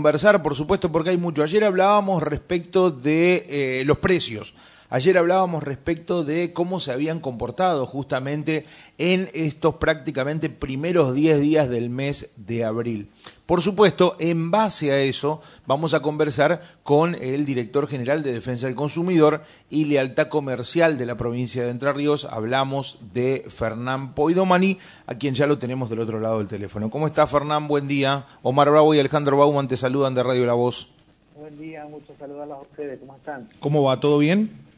conversar, por supuesto, porque hay mucho. Ayer hablábamos respecto de eh, los precios. Ayer hablábamos respecto de cómo se habían comportado justamente en estos prácticamente primeros 10 días del mes de abril. Por supuesto, en base a eso, vamos a conversar con el director general de Defensa del Consumidor y Lealtad Comercial de la provincia de Entre Ríos. Hablamos de Fernán Poidomani, a quien ya lo tenemos del otro lado del teléfono. ¿Cómo está Fernán? Buen día. Omar Bravo y Alejandro Bauman te saludan de Radio La Voz. Buen día, muchos saludos a ustedes. ¿Cómo están? ¿Cómo va? ¿Todo bien?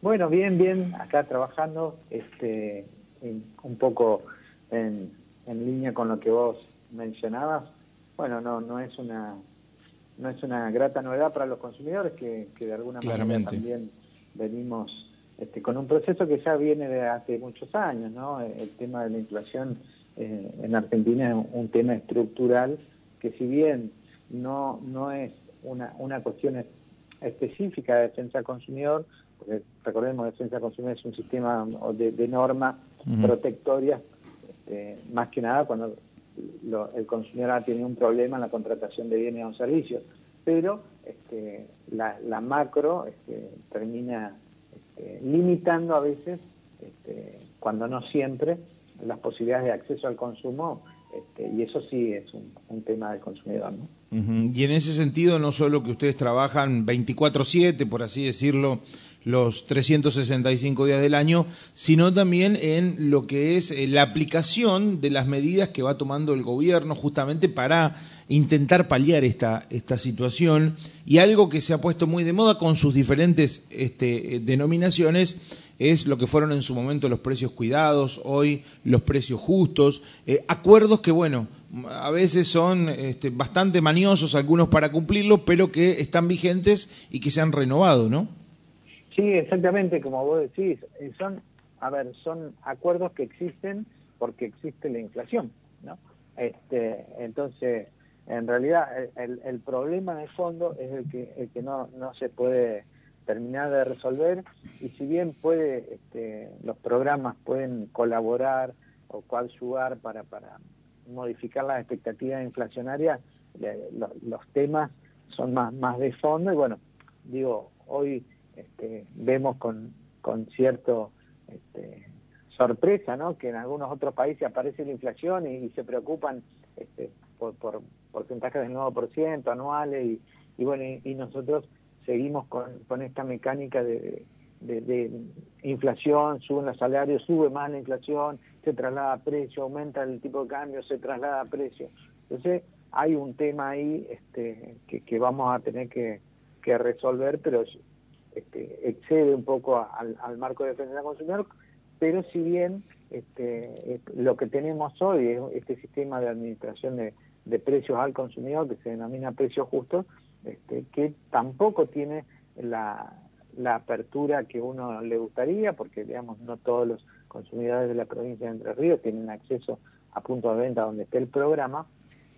Bueno, bien, bien, acá trabajando, este, un poco en, línea con lo que vos mencionabas. Bueno, no, no es una no es una grata novedad para los consumidores que, de alguna manera también venimos este, con un proceso que ya viene de hace muchos años, ¿no? El tema de la inflación eh, en Argentina es un tema estructural que si bien no, no es una, una cuestión específica de defensa del consumidor, porque recordemos que defensa del consumidor es un sistema de, normas protectorias, este, más que nada cuando el consumidor ha tenido un problema en la contratación de bienes o servicios, pero este, la, macro este, termina limitando a veces, cuando no siempre, las posibilidades de acceso al consumo y eso sí es un, tema del consumidor. ¿no? Y en ese sentido, no solo que ustedes trabajan 24/7, por así decirlo, los 365 días del año, sino también en lo que es eh, la aplicación de las medidas que va tomando el gobierno justamente para intentar paliar esta, esta situación. Y algo que se ha puesto muy de moda con sus diferentes este, eh, denominaciones es lo que fueron en su momento los precios cuidados, hoy los precios justos, eh, acuerdos que, bueno, a veces son este, bastante maniosos algunos para cumplirlo, pero que están vigentes y que se han renovado, ¿no? Sí, exactamente, como vos decís, eh, son, a ver, son acuerdos que existen porque existe la inflación, ¿no? Este, entonces, en realidad, el, problema de fondo es el que, el que no, no se puede terminar de resolver y si bien puede, este, los programas pueden colaborar o coadyuvar para, para modificar las expectativas inflacionarias, los temas son más, más de fondo y bueno, digo, hoy este, vemos con, con cierto este, sorpresa, ¿no? Que en algunos otros países aparece la inflación y, se preocupan este, por, por, porcentajes del 9% anuales y, bueno, y, nosotros seguimos con, con esta mecánica de, inflación, suben los salarios, sube más la inflación, se traslada a precio, aumenta el tipo de cambio, se traslada a precio. Entonces hay un tema ahí este, que, vamos a tener que resolver, pero este, excede un poco al, marco de defensa del consumidor, pero si bien este, lo que tenemos hoy es este sistema de administración de, precios al consumidor que se denomina precios justos, este, que tampoco tiene la, apertura que uno le gustaría, porque digamos no todos los consumidores de la provincia de Entre Ríos tienen acceso a puntos de venta donde esté el programa,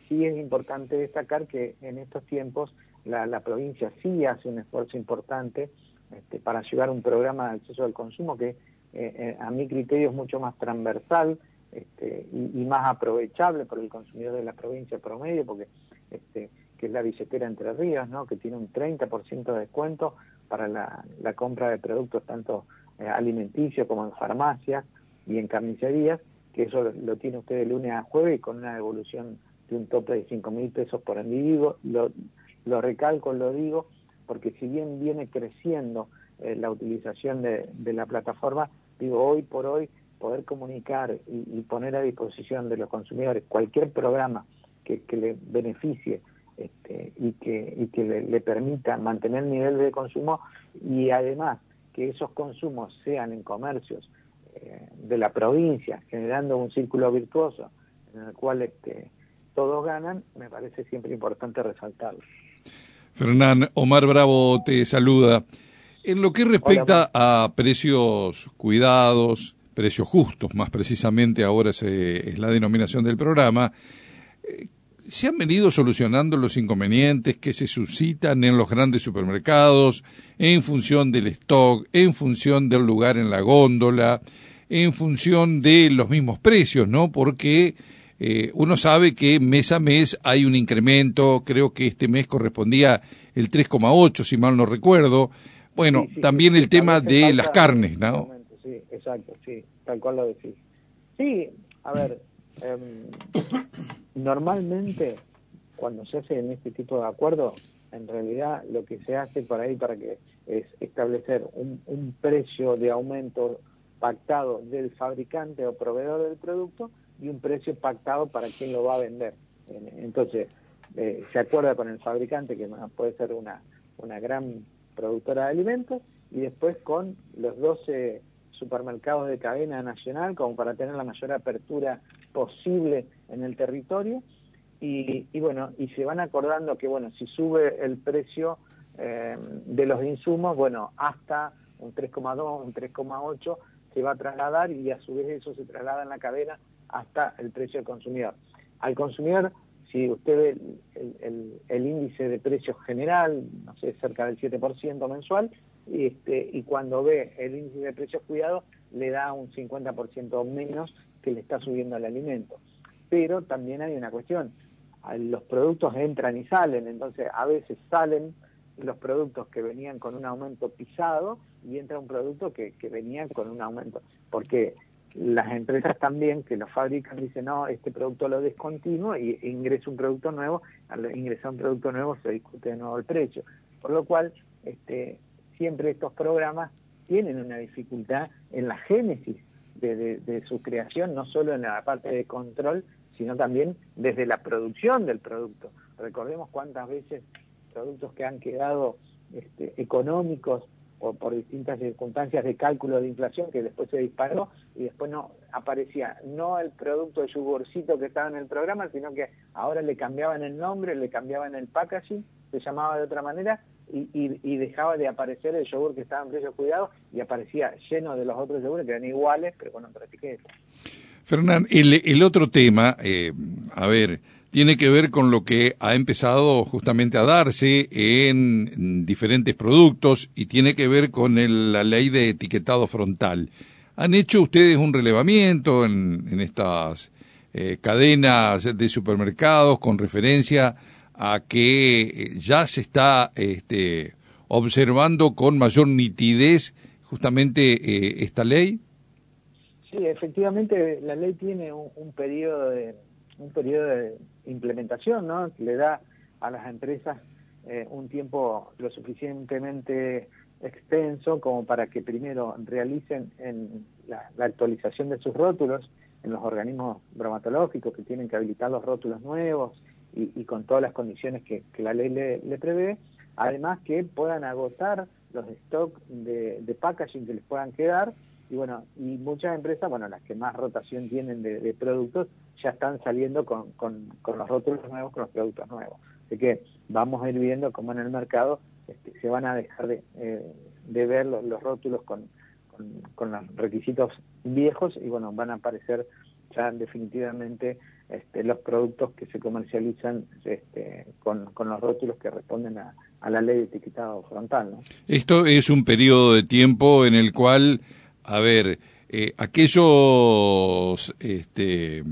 sí es importante destacar que en estos tiempos la, la provincia sí hace un esfuerzo importante este, para llevar un programa de acceso al consumo que eh, eh, a mi criterio es mucho más transversal este, y, más aprovechable por el consumidor de la provincia promedio, porque este, que es la billetera Entre Ríos, ¿no? que tiene un 30% de descuento para la, compra de productos tanto eh, alimenticios como en farmacias y en carnicerías, que eso lo, tiene usted de lunes a jueves con una devolución de un tope de 5 mil pesos por individuo. Lo recalco, lo digo, porque si bien viene creciendo eh, la utilización de, la plataforma, digo, hoy por hoy poder comunicar y, poner a disposición de los consumidores cualquier programa que, le beneficie este, y que, le, permita mantener el nivel de consumo y además que esos consumos sean en comercios eh, de la provincia, generando un círculo virtuoso en el cual este, todos ganan, me parece siempre importante resaltarlo. Fernán, Omar Bravo te saluda. En lo que respecta a precios cuidados, precios justos, más precisamente ahora es, la denominación del programa, eh, se han venido solucionando los inconvenientes que se suscitan en los grandes supermercados en función del stock, en función del lugar en la góndola, en función de los mismos precios, ¿no? Porque eh, uno sabe que mes a mes hay un incremento, creo que este mes correspondía el 3,8, si mal no recuerdo. Bueno, también el tema de las carnes, ¿no? Sí, exacto, sí, tal cual lo decís. Sí, a ver, em, normalmente cuando se hace en este tipo de acuerdos, en realidad lo que se hace por ahí para que es establecer un, un precio de aumento pactado del fabricante o proveedor del producto y un precio pactado para quien lo va a vender. Entonces, eh, se acuerda con el fabricante, que puede ser una, una gran productora de alimentos, y después con los 12 supermercados de cadena nacional, como para tener la mayor apertura posible en el territorio, y, bueno, y se van acordando que, bueno, si sube el precio eh, de los insumos, bueno, hasta un 3,2, un 3,8 se va a trasladar y a su vez eso se traslada en la cadena hasta el precio del consumidor. Al consumidor, si usted ve el, índice de precios general, no sé, cerca del 7% mensual, este, y cuando ve el índice de precios cuidados, le da un 50% menos que le está subiendo el alimento. Pero también hay una cuestión, los productos entran y salen, entonces a veces salen los productos que venían con un aumento pisado y entra un producto que, que venía con un aumento. Porque las empresas también que lo fabrican dicen, no, este producto lo descontinuo y ingresa un producto nuevo, al ingresar un producto nuevo se discute de nuevo el precio. Por lo cual, este, siempre estos programas tienen una dificultad en la génesis de, su creación, no solo en la parte de control, sino también desde la producción del producto. Recordemos cuántas veces productos que han quedado este, económicos por distintas circunstancias de cálculo de inflación que después se disparó y después no aparecía no el producto de yogurcito que estaba en el programa, sino que ahora le cambiaban el nombre, le cambiaban el packaging, se llamaba de otra manera y, dejaba de aparecer el yogur que estaba en precio cuidado y aparecía lleno de los otros yogures que eran iguales pero con otra etiqueta. Fernán, el, el otro tema, eh, a ver, tiene que ver con lo que ha empezado justamente a darse en diferentes productos y tiene que ver con la ley de etiquetado frontal. ¿Han hecho ustedes un relevamiento en, estas eh, cadenas de supermercados con referencia a que eh, ya se está este, observando con mayor nitidez justamente eh, esta ley? Sí, efectivamente la ley tiene un periodo de un periodo de implementación, ¿no? Le da a las empresas eh, un tiempo lo suficientemente extenso como para que primero realicen en la, actualización de sus rótulos en los organismos bromatológicos que tienen que habilitar los rótulos nuevos y, con todas las condiciones que, la ley le, prevé, además que puedan agotar los stocks de, de packaging que les puedan quedar y bueno, y muchas empresas, bueno, las que más rotación tienen de, productos, ya están saliendo con, con, los rótulos nuevos, con los productos nuevos. Así que vamos a ir viendo cómo en el mercado este, se van a dejar de, eh, ver los, rótulos con, con, los requisitos viejos y bueno, van a aparecer ya definitivamente este, los productos que se comercializan este, con, con, los rótulos que responden a, a la ley de etiquetado frontal. ¿no? Esto es un periodo de tiempo en el cual a ver, eh, aquellos este,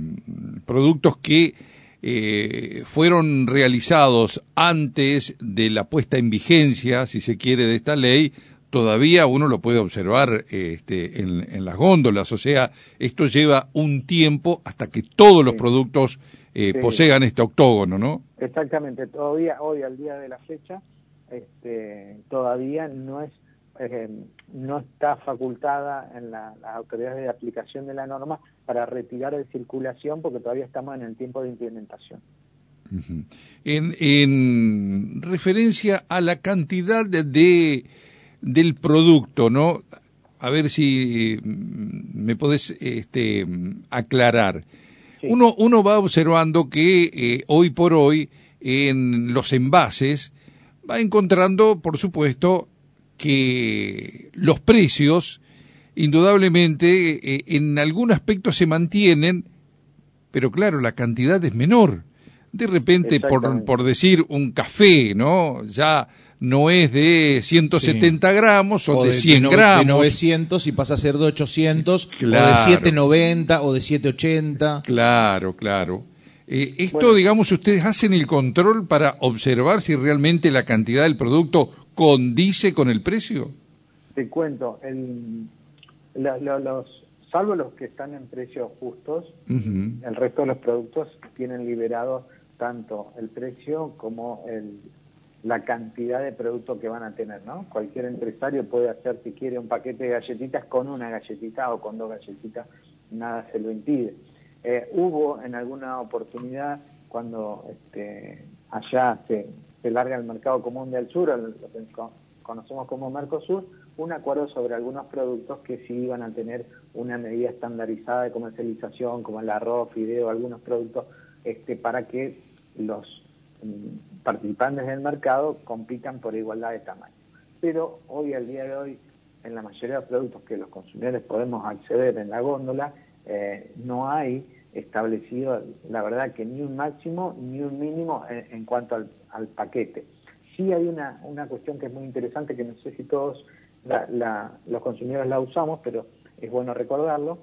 productos que eh, fueron realizados antes de la puesta en vigencia, si se quiere, de esta ley, todavía uno lo puede observar este, en, las góndolas. O sea, esto lleva un tiempo hasta que todos los productos eh, posean este octógono, ¿no? Exactamente. Todavía, hoy, al día de la fecha, este, todavía no es eh, no está facultada en la, las autoridades de aplicación de la norma para retirar de circulación porque todavía estamos en el tiempo de implementación. en, referencia a la cantidad de, del producto, ¿no? A ver si mm, me podés este, aclarar. Uno, uno va observando que eh, hoy por hoy en los envases va encontrando, por supuesto, que los precios indudablemente eh, en algún aspecto se mantienen, pero claro, la cantidad es menor. De repente, por, por decir un café, ¿no? Ya no es de 170 gramos o, de, 100 de, gramos. De 900 y pasa a ser de 800, claro. o de 790 o de 780. Claro, claro. Eh, esto, bueno, digamos, ustedes hacen el control para observar si realmente la cantidad del producto condice con el precio. Te cuento, el, la, la, los, salvo los que están en precios justos, uh -huh. el resto de los productos tienen liberado tanto el precio como el, la cantidad de producto que van a tener, ¿no? Cualquier empresario puede hacer, si quiere, un paquete de galletitas con una galletita o con dos galletitas, nada se lo impide. Eh, hubo en alguna oportunidad, cuando este, allá se, larga el mercado común del sur, lo que conocemos como Mercosur, un acuerdo sobre algunos productos que sí iban a tener una medida estandarizada de comercialización, como el arroz, fideo, algunos productos, este, para que los mm, participantes del mercado compitan por igualdad de tamaño. Pero hoy, al día de hoy, en la mayoría de productos que los consumidores podemos acceder en la góndola, eh, no hay establecido, la verdad, que ni un máximo ni un mínimo en, en cuanto al, al, paquete. Sí hay una, una cuestión que es muy interesante, que no sé si todos la, la, los consumidores la usamos, pero es bueno recordarlo,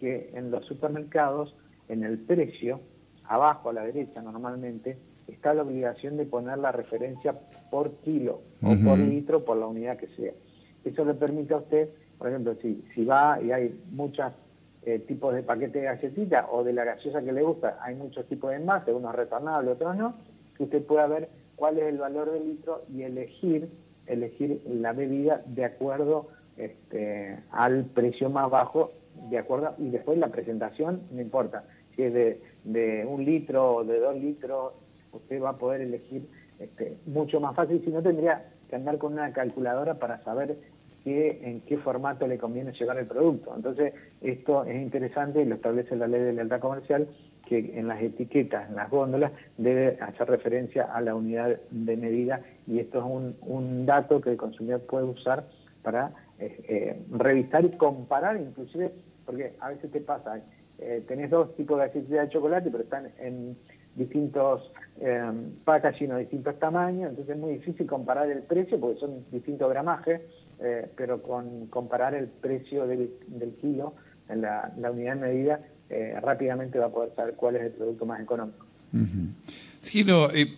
que en los supermercados, en el precio, abajo a la derecha normalmente, está la obligación de poner la referencia por kilo uh -huh. o por litro por la unidad que sea. Eso le permite a usted, por ejemplo, si, si va y hay muchos eh, tipos de paquete de galletita o de la gaseosa que le gusta, hay muchos tipos de envases, unos retornables, otros no, que usted pueda ver cuál es el valor del litro y elegir elegir la bebida de acuerdo este, al precio más bajo, de acuerdo, y después la presentación, no importa, si es de, de un litro o de dos litros, usted va a poder elegir este, mucho más fácil, si no tendría que andar con una calculadora para saber qué, en qué formato le conviene llevar el producto. Entonces, esto es interesante y lo establece la ley de lealtad comercial, que en las etiquetas, en las góndolas, debe hacer referencia a la unidad de medida y esto es un, dato que el consumidor puede usar para eh, eh, revisar y comparar inclusive, porque a veces te pasa, eh, tenés dos tipos de galletitas de chocolate, pero están en distintos eh, packaging o distintos tamaños, entonces es muy difícil comparar el precio porque son distintos gramajes, eh, pero con comparar el precio del, kilo en la, unidad de medida eh, rápidamente va a poder saber cuál es el producto más económico. Sí, no, eh,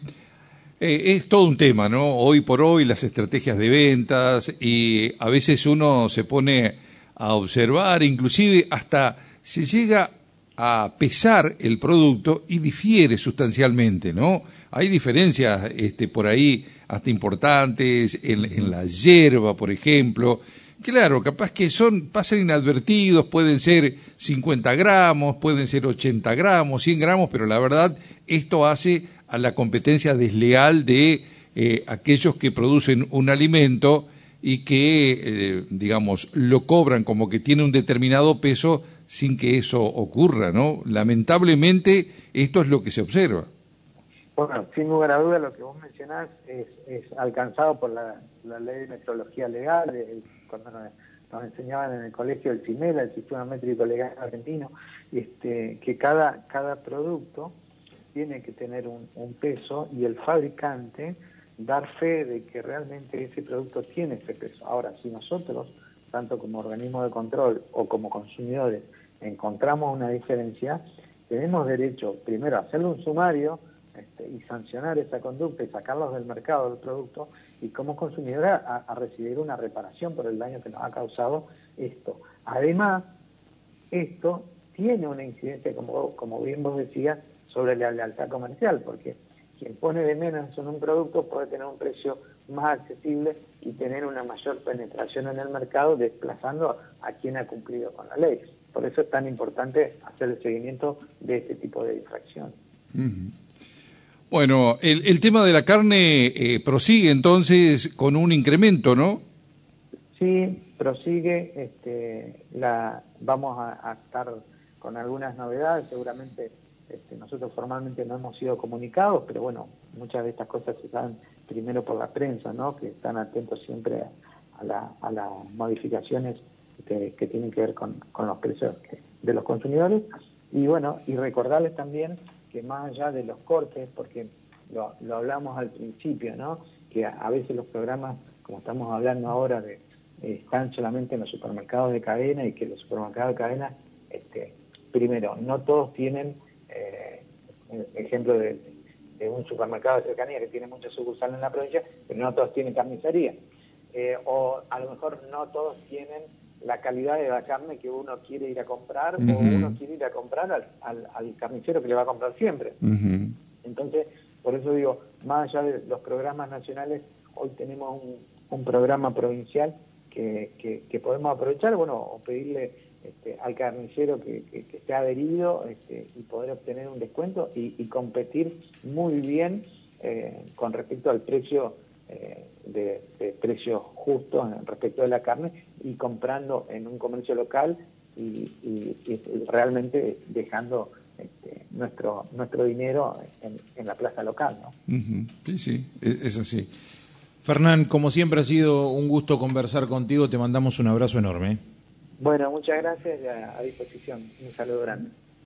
es todo un tema, ¿no? Hoy por hoy las estrategias de ventas y a veces uno se pone a observar, inclusive hasta se llega a pesar el producto y difiere sustancialmente, ¿no? Hay diferencias este, por ahí hasta importantes en, la hierba, por ejemplo, Claro, capaz que son, pasan inadvertidos, pueden ser 50 gramos, pueden ser 80 gramos, 100 gramos, pero la verdad esto hace a la competencia desleal de eh, aquellos que producen un alimento y que, eh, digamos, lo cobran como que tiene un determinado peso sin que eso ocurra, ¿no? Lamentablemente esto es lo que se observa. Bueno, sin lugar a duda lo que vos mencionás es, alcanzado por la, ley de metrología legal, cuando nos, nos, enseñaban en el colegio el CIMELA, el Sistema Métrico Legal Argentino, este, que cada, cada producto tiene que tener un, un, peso y el fabricante dar fe de que realmente ese producto tiene ese peso. Ahora, si nosotros, tanto como organismo de control o como consumidores, encontramos una diferencia, tenemos derecho primero a hacerle un sumario, este, y sancionar esa conducta y sacarlos del mercado del producto y como consumidora a, recibir una reparación por el daño que nos ha causado esto. Además, esto tiene una incidencia, como, como bien vos decías, sobre la lealtad comercial, porque quien pone de menos en un producto puede tener un precio más accesible y tener una mayor penetración en el mercado, desplazando a quien ha cumplido con la ley. Por eso es tan importante hacer el seguimiento de este tipo de infracciones. Bueno, el, el, tema de la carne eh, prosigue entonces con un incremento, ¿no? Sí, prosigue. Este, la, vamos a, estar con algunas novedades. Seguramente este, nosotros formalmente no hemos sido comunicados, pero bueno, muchas de estas cosas se saben primero por la prensa, ¿no? Que están atentos siempre a, la, a las modificaciones que, que, tienen que ver con, con los precios de los consumidores. Y bueno, y recordarles también que más allá de los cortes, porque lo, hablamos al principio, ¿no? Que a, veces los programas, como estamos hablando ahora, de, están solamente en los supermercados de cadena y que los supermercados de cadena, este, primero, no todos tienen, eh, ejemplo de, un supermercado de cercanía que tiene muchas sucursales en la provincia, pero no todos tienen carnicería. Eh, o a lo mejor no todos tienen la calidad de la carne que uno quiere ir a comprar o uno quiere ir a comprar al, al, carnicero que le va a comprar siempre. Entonces, por eso digo, más allá de los programas nacionales, hoy tenemos un, programa provincial que, que, podemos aprovechar, bueno, o pedirle este, al carnicero que, que, esté adherido este, y poder obtener un descuento y, competir muy bien eh, con respecto al precio eh, de, precios justos respecto de la carne y comprando en un comercio local y, realmente dejando este, nuestro nuestro dinero en, la plaza local. ¿no? Sí, sí, es, así. Fernán, como siempre ha sido un gusto conversar contigo, te mandamos un abrazo enorme. Bueno, muchas gracias, a disposición, un saludo grande.